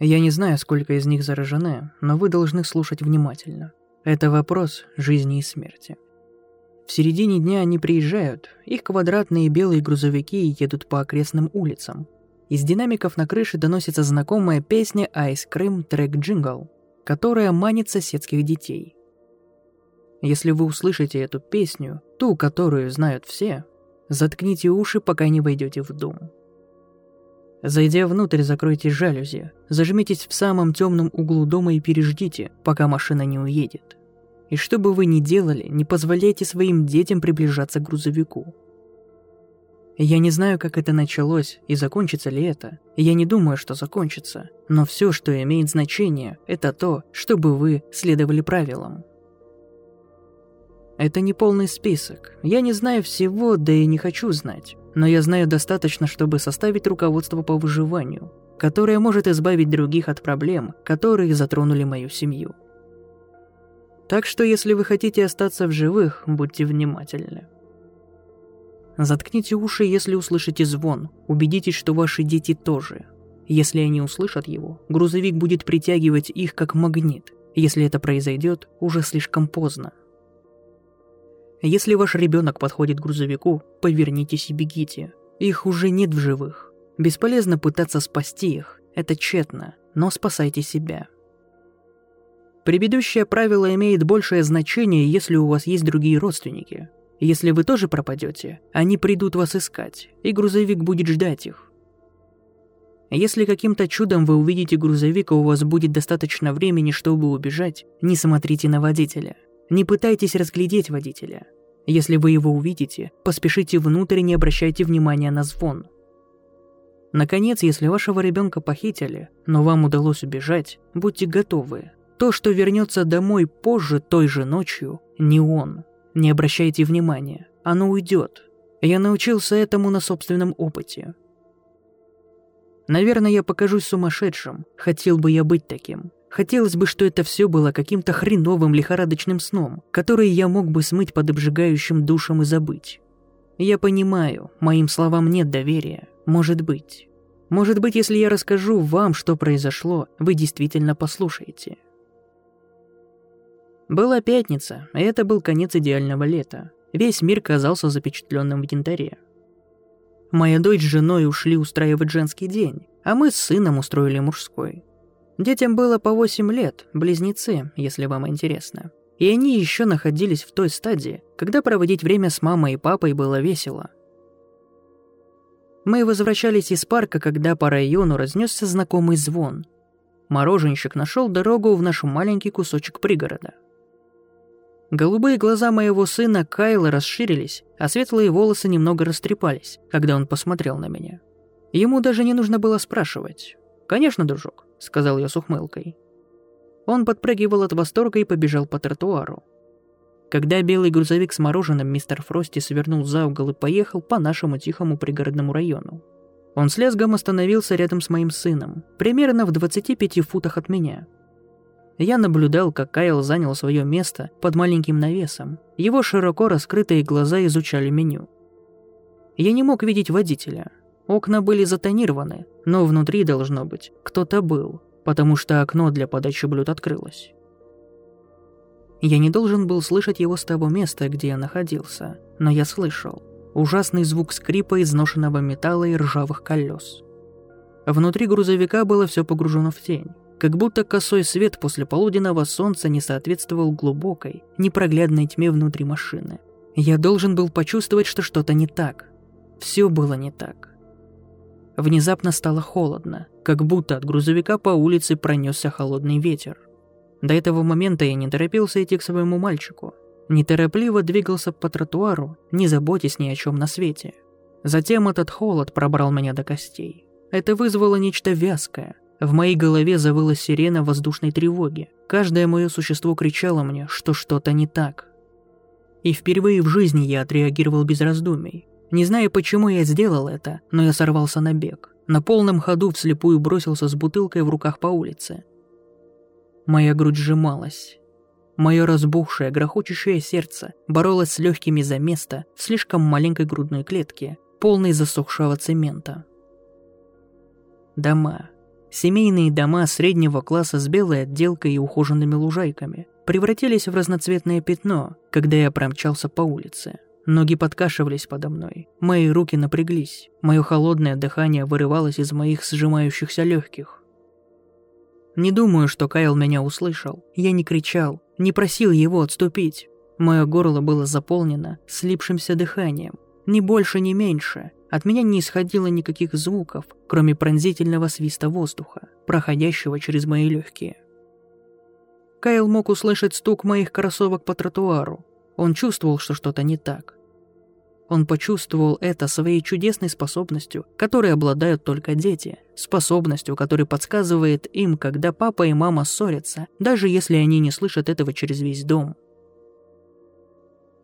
Я не знаю, сколько из них заражены, но вы должны слушать внимательно. Это вопрос жизни и смерти. В середине дня они приезжают, их квадратные белые грузовики едут по окрестным улицам. Из динамиков на крыше доносится знакомая песня «Ice Cream Track Jingle», которая манит соседских детей. Если вы услышите эту песню, ту, которую знают все, заткните уши, пока не войдете в дом. Зайдя внутрь, закройте жалюзи, зажмитесь в самом темном углу дома и переждите, пока машина не уедет. И что бы вы ни делали, не позволяйте своим детям приближаться к грузовику. Я не знаю, как это началось и закончится ли это. Я не думаю, что закончится. Но все, что имеет значение, это то, чтобы вы следовали правилам. Это не полный список. Я не знаю всего, да и не хочу знать но я знаю достаточно, чтобы составить руководство по выживанию, которое может избавить других от проблем, которые затронули мою семью. Так что если вы хотите остаться в живых, будьте внимательны. Заткните уши, если услышите звон. Убедитесь, что ваши дети тоже. Если они услышат его, грузовик будет притягивать их как магнит. Если это произойдет, уже слишком поздно. Если ваш ребенок подходит к грузовику, повернитесь и бегите. Их уже нет в живых. Бесполезно пытаться спасти их. Это тщетно, но спасайте себя. Предыдущее правило имеет большее значение, если у вас есть другие родственники. Если вы тоже пропадете, они придут вас искать, и грузовик будет ждать их. Если каким-то чудом вы увидите грузовик, и у вас будет достаточно времени, чтобы убежать, не смотрите на водителя – не пытайтесь разглядеть водителя. Если вы его увидите, поспешите внутрь и не обращайте внимания на звон. Наконец, если вашего ребенка похитили, но вам удалось убежать, будьте готовы. То, что вернется домой позже той же ночью, не он. Не обращайте внимания, оно уйдет. Я научился этому на собственном опыте. Наверное, я покажусь сумасшедшим, хотел бы я быть таким. Хотелось бы, что это все было каким-то хреновым лихорадочным сном, который я мог бы смыть под обжигающим душем и забыть. Я понимаю, моим словам нет доверия. Может быть. Может быть, если я расскажу вам, что произошло, вы действительно послушаете. Была пятница, и это был конец идеального лета. Весь мир казался запечатленным в янтаре. Моя дочь с женой ушли устраивать женский день, а мы с сыном устроили мужской. Детям было по 8 лет, близнецы, если вам интересно. И они еще находились в той стадии, когда проводить время с мамой и папой было весело. Мы возвращались из парка, когда по району разнесся знакомый звон. Мороженщик нашел дорогу в наш маленький кусочек пригорода. Голубые глаза моего сына Кайла расширились, а светлые волосы немного растрепались, когда он посмотрел на меня. Ему даже не нужно было спрашивать. «Конечно, дружок. — сказал я с ухмылкой. Он подпрыгивал от восторга и побежал по тротуару. Когда белый грузовик с мороженым мистер Фрости свернул за угол и поехал по нашему тихому пригородному району. Он с лезгом остановился рядом с моим сыном, примерно в 25 футах от меня. Я наблюдал, как Кайл занял свое место под маленьким навесом. Его широко раскрытые глаза изучали меню. Я не мог видеть водителя, Окна были затонированы, но внутри, должно быть, кто-то был, потому что окно для подачи блюд открылось. Я не должен был слышать его с того места, где я находился, но я слышал. Ужасный звук скрипа изношенного металла и ржавых колес. Внутри грузовика было все погружено в тень, как будто косой свет после полуденного солнца не соответствовал глубокой, непроглядной тьме внутри машины. Я должен был почувствовать, что что-то не так. Все было не так. Внезапно стало холодно, как будто от грузовика по улице пронесся холодный ветер. До этого момента я не торопился идти к своему мальчику. Неторопливо двигался по тротуару, не заботясь ни о чем на свете. Затем этот холод пробрал меня до костей. Это вызвало нечто вязкое. В моей голове завыла сирена воздушной тревоги. Каждое мое существо кричало мне, что что-то не так. И впервые в жизни я отреагировал без раздумий. Не знаю, почему я сделал это, но я сорвался на бег. На полном ходу вслепую бросился с бутылкой в руках по улице. Моя грудь сжималась. Мое разбухшее, грохочущее сердце боролось с легкими за место в слишком маленькой грудной клетке, полной засохшего цемента. Дома. Семейные дома среднего класса с белой отделкой и ухоженными лужайками превратились в разноцветное пятно, когда я промчался по улице. Ноги подкашивались подо мной, мои руки напряглись, мое холодное дыхание вырывалось из моих сжимающихся легких. Не думаю, что Кайл меня услышал. Я не кричал, не просил его отступить. Мое горло было заполнено слипшимся дыханием. Ни больше, ни меньше. От меня не исходило никаких звуков, кроме пронзительного свиста воздуха, проходящего через мои легкие. Кайл мог услышать стук моих кроссовок по тротуару. Он чувствовал, что что-то не так. Он почувствовал это своей чудесной способностью, которой обладают только дети, способностью, которая подсказывает им, когда папа и мама ссорятся, даже если они не слышат этого через весь дом.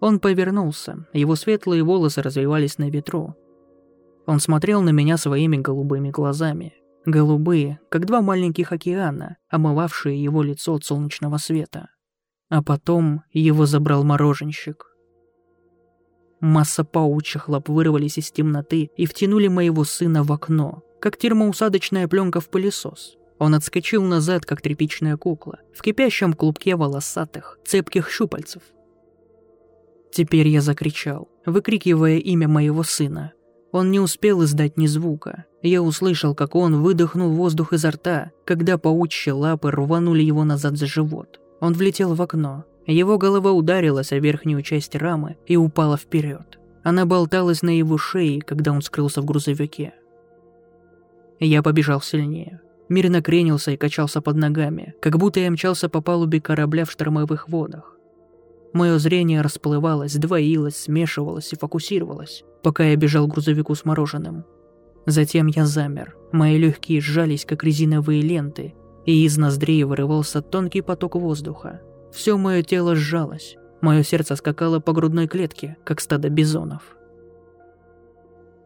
Он повернулся, его светлые волосы развивались на ветру. Он смотрел на меня своими голубыми глазами. Голубые, как два маленьких океана, омывавшие его лицо от солнечного света. А потом его забрал мороженщик. Масса паучьих лап вырвались из темноты и втянули моего сына в окно, как термоусадочная пленка в пылесос. Он отскочил назад, как тряпичная кукла, в кипящем клубке волосатых, цепких щупальцев. Теперь я закричал, выкрикивая имя моего сына. Он не успел издать ни звука. Я услышал, как он выдохнул воздух изо рта, когда паучьи лапы рванули его назад за живот. Он влетел в окно, его голова ударилась о верхнюю часть рамы и упала вперед. Она болталась на его шее, когда он скрылся в грузовике. Я побежал сильнее. Мир накренился и качался под ногами, как будто я мчался по палубе корабля в штормовых водах. Мое зрение расплывалось, двоилось, смешивалось и фокусировалось, пока я бежал к грузовику с мороженым. Затем я замер, мои легкие сжались, как резиновые ленты, и из ноздрей вырывался тонкий поток воздуха. Все мое тело сжалось. Мое сердце скакало по грудной клетке, как стадо бизонов.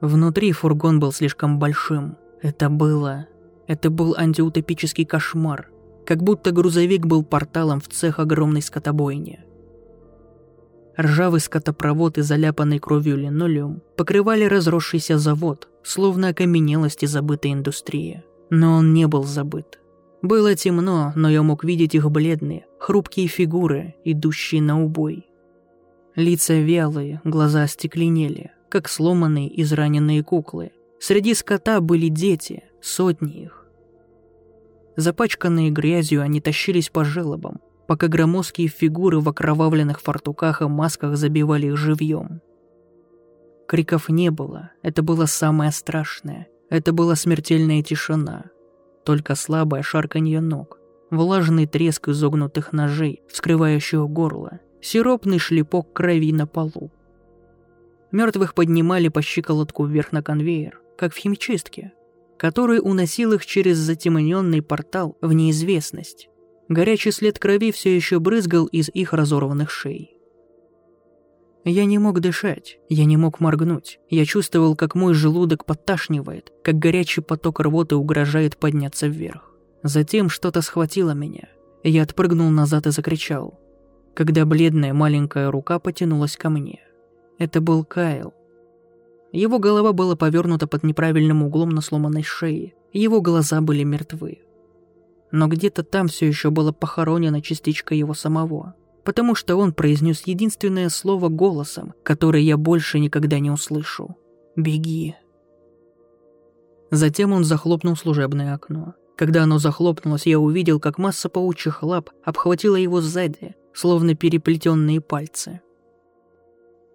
Внутри фургон был слишком большим. Это было... Это был антиутопический кошмар. Как будто грузовик был порталом в цех огромной скотобойни. Ржавый скотопровод и заляпанный кровью линолеум покрывали разросшийся завод, словно окаменелости забытой индустрии. Но он не был забыт. Было темно, но я мог видеть их бледные, хрупкие фигуры, идущие на убой. Лица вялые, глаза остекленели, как сломанные израненные куклы. Среди скота были дети, сотни их. Запачканные грязью, они тащились по желобам, пока громоздкие фигуры в окровавленных фартуках и масках забивали их живьем. Криков не было, это было самое страшное. Это была смертельная тишина, только слабое шарканье ног, влажный треск изогнутых ножей, вскрывающих горло, сиропный шлепок крови на полу. Мертвых поднимали по щиколотку вверх на конвейер, как в химчистке, который уносил их через затемненный портал в неизвестность. Горячий след крови все еще брызгал из их разорванных шеи. Я не мог дышать, я не мог моргнуть. Я чувствовал, как мой желудок подташнивает, как горячий поток рвоты угрожает подняться вверх. Затем что-то схватило меня. Я отпрыгнул назад и закричал, когда бледная маленькая рука потянулась ко мне. Это был Кайл. Его голова была повернута под неправильным углом на сломанной шее, его глаза были мертвы. Но где-то там все еще была похоронена частичка его самого потому что он произнес единственное слово голосом, которое я больше никогда не услышу. «Беги». Затем он захлопнул служебное окно. Когда оно захлопнулось, я увидел, как масса паучьих лап обхватила его сзади, словно переплетенные пальцы.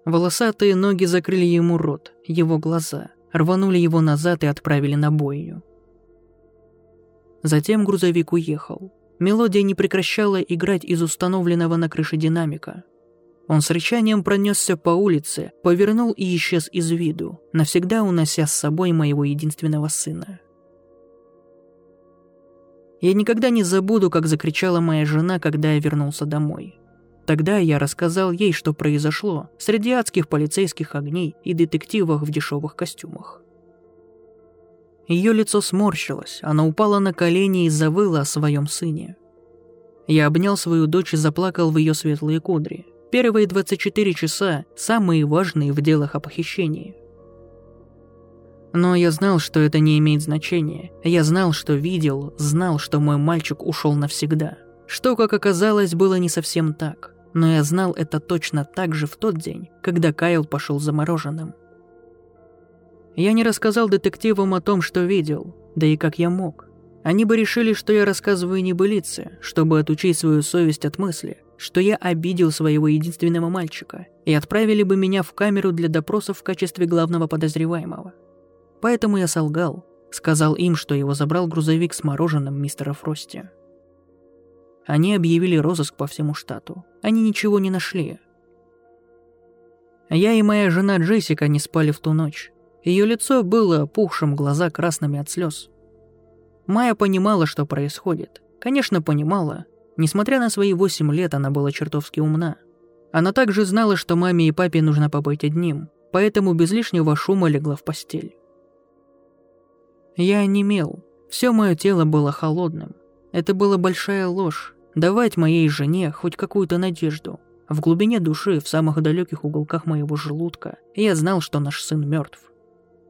Волосатые ноги закрыли ему рот, его глаза, рванули его назад и отправили на бойню. Затем грузовик уехал. Мелодия не прекращала играть из установленного на крыше динамика. Он с рычанием пронесся по улице, повернул и исчез из виду, навсегда унося с собой моего единственного сына. Я никогда не забуду, как закричала моя жена, когда я вернулся домой. Тогда я рассказал ей, что произошло среди адских полицейских огней и детективов в дешевых костюмах. Ее лицо сморщилось, она упала на колени и завыла о своем сыне. Я обнял свою дочь и заплакал в ее светлые кудри. Первые 24 часа – самые важные в делах о похищении. Но я знал, что это не имеет значения. Я знал, что видел, знал, что мой мальчик ушел навсегда. Что, как оказалось, было не совсем так. Но я знал это точно так же в тот день, когда Кайл пошел замороженным. Я не рассказал детективам о том, что видел, да и как я мог. Они бы решили, что я рассказываю небылицы, чтобы отучить свою совесть от мысли, что я обидел своего единственного мальчика, и отправили бы меня в камеру для допросов в качестве главного подозреваемого. Поэтому я солгал, сказал им, что его забрал грузовик с мороженым мистера Фрости. Они объявили розыск по всему штату. Они ничего не нашли. Я и моя жена Джессика не спали в ту ночь. Ее лицо было опухшим, глаза красными от слез. Майя понимала, что происходит. Конечно, понимала. Несмотря на свои восемь лет, она была чертовски умна. Она также знала, что маме и папе нужно побыть одним, поэтому без лишнего шума легла в постель. Я онемел. Все мое тело было холодным. Это была большая ложь. Давать моей жене хоть какую-то надежду. В глубине души, в самых далеких уголках моего желудка, я знал, что наш сын мертв.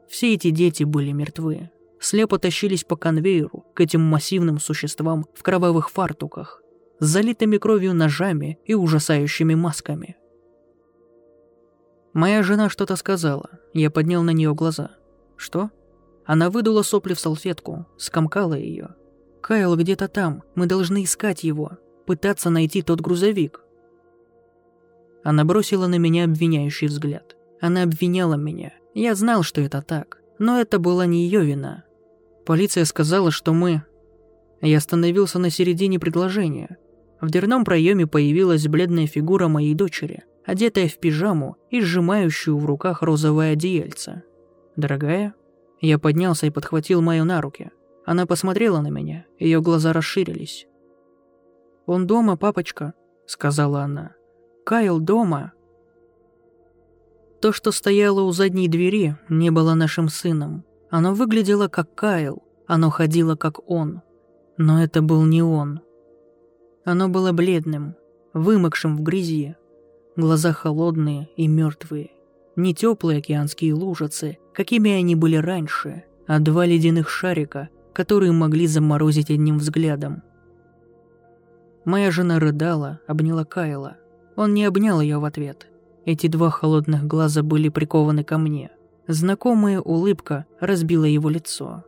Все эти дети были мертвы. Слепо тащились по конвейеру к этим массивным существам в кровавых фартуках, с залитыми кровью ножами и ужасающими масками. Моя жена что-то сказала. Я поднял на нее глаза. Что? Она выдула сопли в салфетку, скомкала ее. «Кайл где-то там, мы должны искать его, пытаться найти тот грузовик». Она бросила на меня обвиняющий взгляд. Она обвиняла меня, я знал, что это так, но это была не ее вина. Полиция сказала, что мы... Я остановился на середине предложения. В дверном проеме появилась бледная фигура моей дочери, одетая в пижаму и сжимающую в руках розовое одеяльце. «Дорогая?» Я поднялся и подхватил Майю на руки. Она посмотрела на меня, ее глаза расширились. «Он дома, папочка», — сказала она. «Кайл дома». То, что стояло у задней двери, не было нашим сыном. Оно выглядело как Кайл, оно ходило как он. Но это был не он. Оно было бледным, вымокшим в грязи. Глаза холодные и мертвые. Не теплые океанские лужицы, какими они были раньше, а два ледяных шарика, которые могли заморозить одним взглядом. Моя жена рыдала, обняла Кайла. Он не обнял ее в ответ. Эти два холодных глаза были прикованы ко мне. Знакомая улыбка разбила его лицо.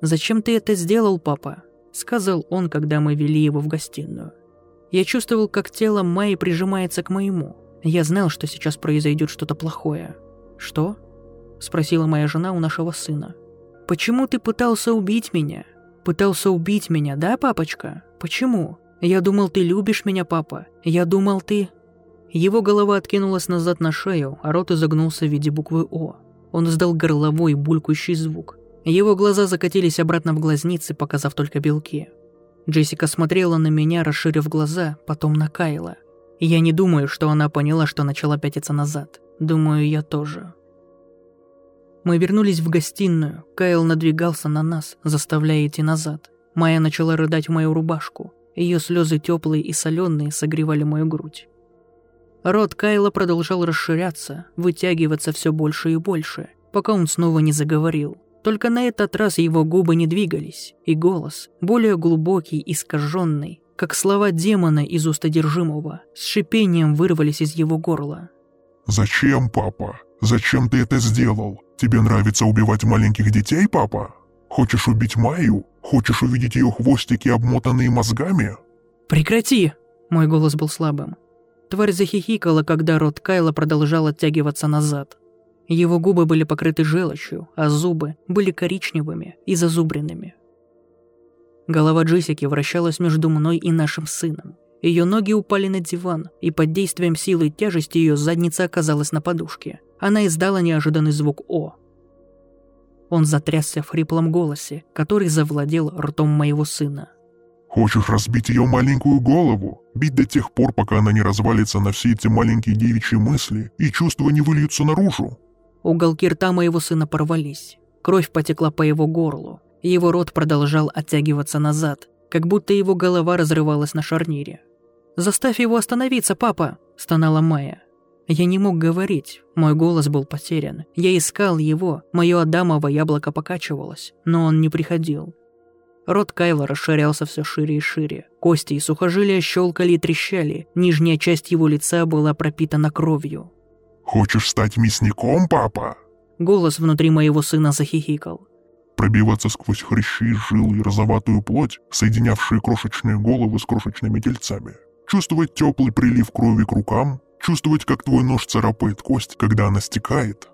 «Зачем ты это сделал, папа?» — сказал он, когда мы вели его в гостиную. Я чувствовал, как тело Майи прижимается к моему. Я знал, что сейчас произойдет что-то плохое. «Что?» — спросила моя жена у нашего сына. «Почему ты пытался убить меня? Пытался убить меня, да, папочка? Почему? Я думал, ты любишь меня, папа. Я думал, ты...» Его голова откинулась назад на шею, а рот изогнулся в виде буквы «О». Он издал горловой булькающий звук. Его глаза закатились обратно в глазницы, показав только белки. Джессика смотрела на меня, расширив глаза, потом на Кайла. Я не думаю, что она поняла, что начала пятиться назад. Думаю, я тоже. Мы вернулись в гостиную. Кайл надвигался на нас, заставляя идти назад. Майя начала рыдать в мою рубашку. Ее слезы теплые и соленые согревали мою грудь. Рот Кайла продолжал расширяться, вытягиваться все больше и больше, пока он снова не заговорил. Только на этот раз его губы не двигались, и голос, более глубокий искаженный, как слова демона из уст одержимого, с шипением вырвались из его горла. «Зачем, папа? Зачем ты это сделал? Тебе нравится убивать маленьких детей, папа? Хочешь убить Майю? Хочешь увидеть ее хвостики, обмотанные мозгами?» «Прекрати!» Мой голос был слабым. Тварь захихикала, когда рот Кайла продолжал оттягиваться назад. Его губы были покрыты желчью, а зубы были коричневыми и зазубренными. Голова Джессики вращалась между мной и нашим сыном. Ее ноги упали на диван, и под действием силы и тяжести ее задница оказалась на подушке. Она издала неожиданный звук «О». Он затрясся в хриплом голосе, который завладел ртом моего сына. Хочешь разбить ее маленькую голову? Бить до тех пор, пока она не развалится на все эти маленькие девичьи мысли и чувства не выльются наружу? Уголки рта моего сына порвались. Кровь потекла по его горлу. Его рот продолжал оттягиваться назад, как будто его голова разрывалась на шарнире. «Заставь его остановиться, папа!» – стонала Майя. Я не мог говорить, мой голос был потерян. Я искал его, мое адамово яблоко покачивалось, но он не приходил. Рот Кайла расширялся все шире и шире. Кости и сухожилия щелкали и трещали, нижняя часть его лица была пропитана кровью. «Хочешь стать мясником, папа?» Голос внутри моего сына захихикал. Пробиваться сквозь хрящи, жилы и розоватую плоть, соединявшие крошечные головы с крошечными тельцами. Чувствовать теплый прилив крови к рукам, чувствовать, как твой нож царапает кость, когда она стекает.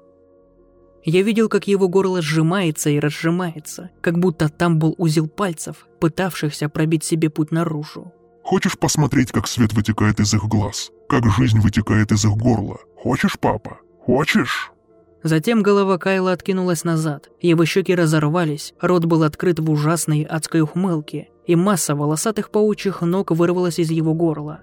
Я видел, как его горло сжимается и разжимается, как будто там был узел пальцев, пытавшихся пробить себе путь наружу. Хочешь посмотреть, как свет вытекает из их глаз? Как жизнь вытекает из их горла? Хочешь, папа? Хочешь? Затем голова Кайла откинулась назад, его щеки разорвались, рот был открыт в ужасной адской ухмылке, и масса волосатых паучьих ног вырвалась из его горла.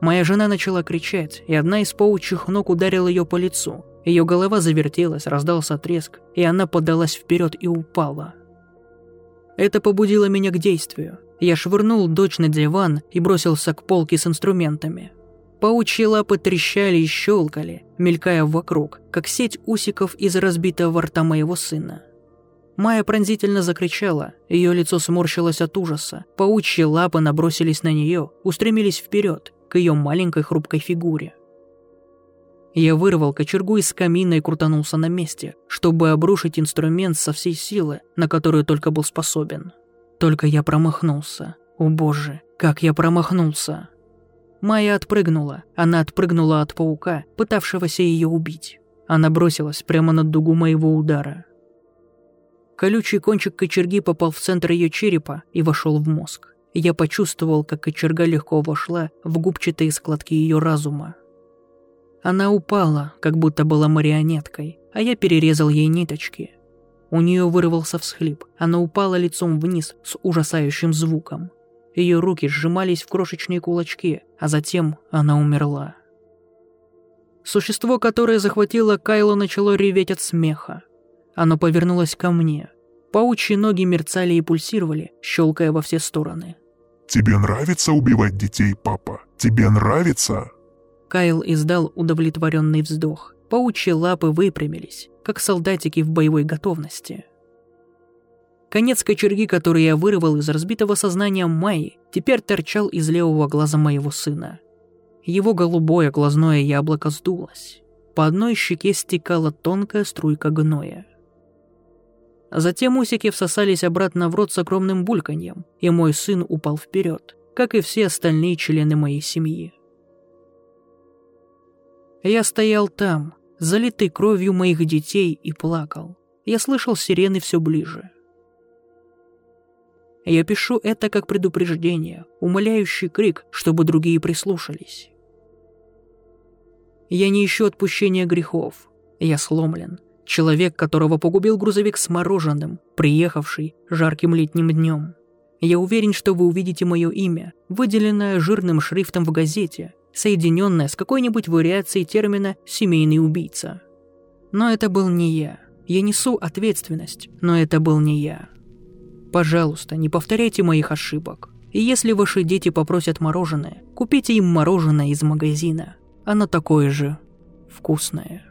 Моя жена начала кричать, и одна из паучьих ног ударила ее по лицу. Ее голова завертелась, раздался треск, и она подалась вперед и упала. Это побудило меня к действию. Я швырнул дочь на диван и бросился к полке с инструментами. Паучьи лапы трещали и щелкали, мелькая вокруг, как сеть усиков из разбитого рта моего сына. Майя пронзительно закричала, ее лицо сморщилось от ужаса. Паучьи лапы набросились на нее, устремились вперед, к ее маленькой хрупкой фигуре. Я вырвал кочергу из камина и крутанулся на месте, чтобы обрушить инструмент со всей силы, на которую только был способен. Только я промахнулся. О боже, как я промахнулся. Майя отпрыгнула. Она отпрыгнула от паука, пытавшегося ее убить. Она бросилась прямо на дугу моего удара. Колючий кончик кочерги попал в центр ее черепа и вошел в мозг. Я почувствовал, как кочерга легко вошла в губчатые складки ее разума. Она упала, как будто была марионеткой, а я перерезал ей ниточки. У нее вырвался всхлип, она упала лицом вниз с ужасающим звуком. Ее руки сжимались в крошечные кулачки, а затем она умерла. Существо, которое захватило Кайло, начало реветь от смеха. Оно повернулось ко мне. Паучьи ноги мерцали и пульсировали, щелкая во все стороны. «Тебе нравится убивать детей, папа? Тебе нравится?» Кайл издал удовлетворенный вздох. Паучьи лапы выпрямились, как солдатики в боевой готовности. Конец кочерги, который я вырвал из разбитого сознания Майи, теперь торчал из левого глаза моего сына. Его голубое глазное яблоко сдулось. По одной щеке стекала тонкая струйка гноя. Затем усики всосались обратно в рот с огромным бульканьем, и мой сын упал вперед, как и все остальные члены моей семьи. Я стоял там, залитый кровью моих детей, и плакал. Я слышал сирены все ближе. Я пишу это как предупреждение, умоляющий крик, чтобы другие прислушались. Я не ищу отпущения грехов. Я сломлен. Человек, которого погубил грузовик с мороженым, приехавший жарким летним днем. Я уверен, что вы увидите мое имя, выделенное жирным шрифтом в газете, соединенное с какой-нибудь вариацией термина «семейный убийца». Но это был не я. Я несу ответственность, но это был не я. Пожалуйста, не повторяйте моих ошибок. И если ваши дети попросят мороженое, купите им мороженое из магазина. Оно такое же вкусное.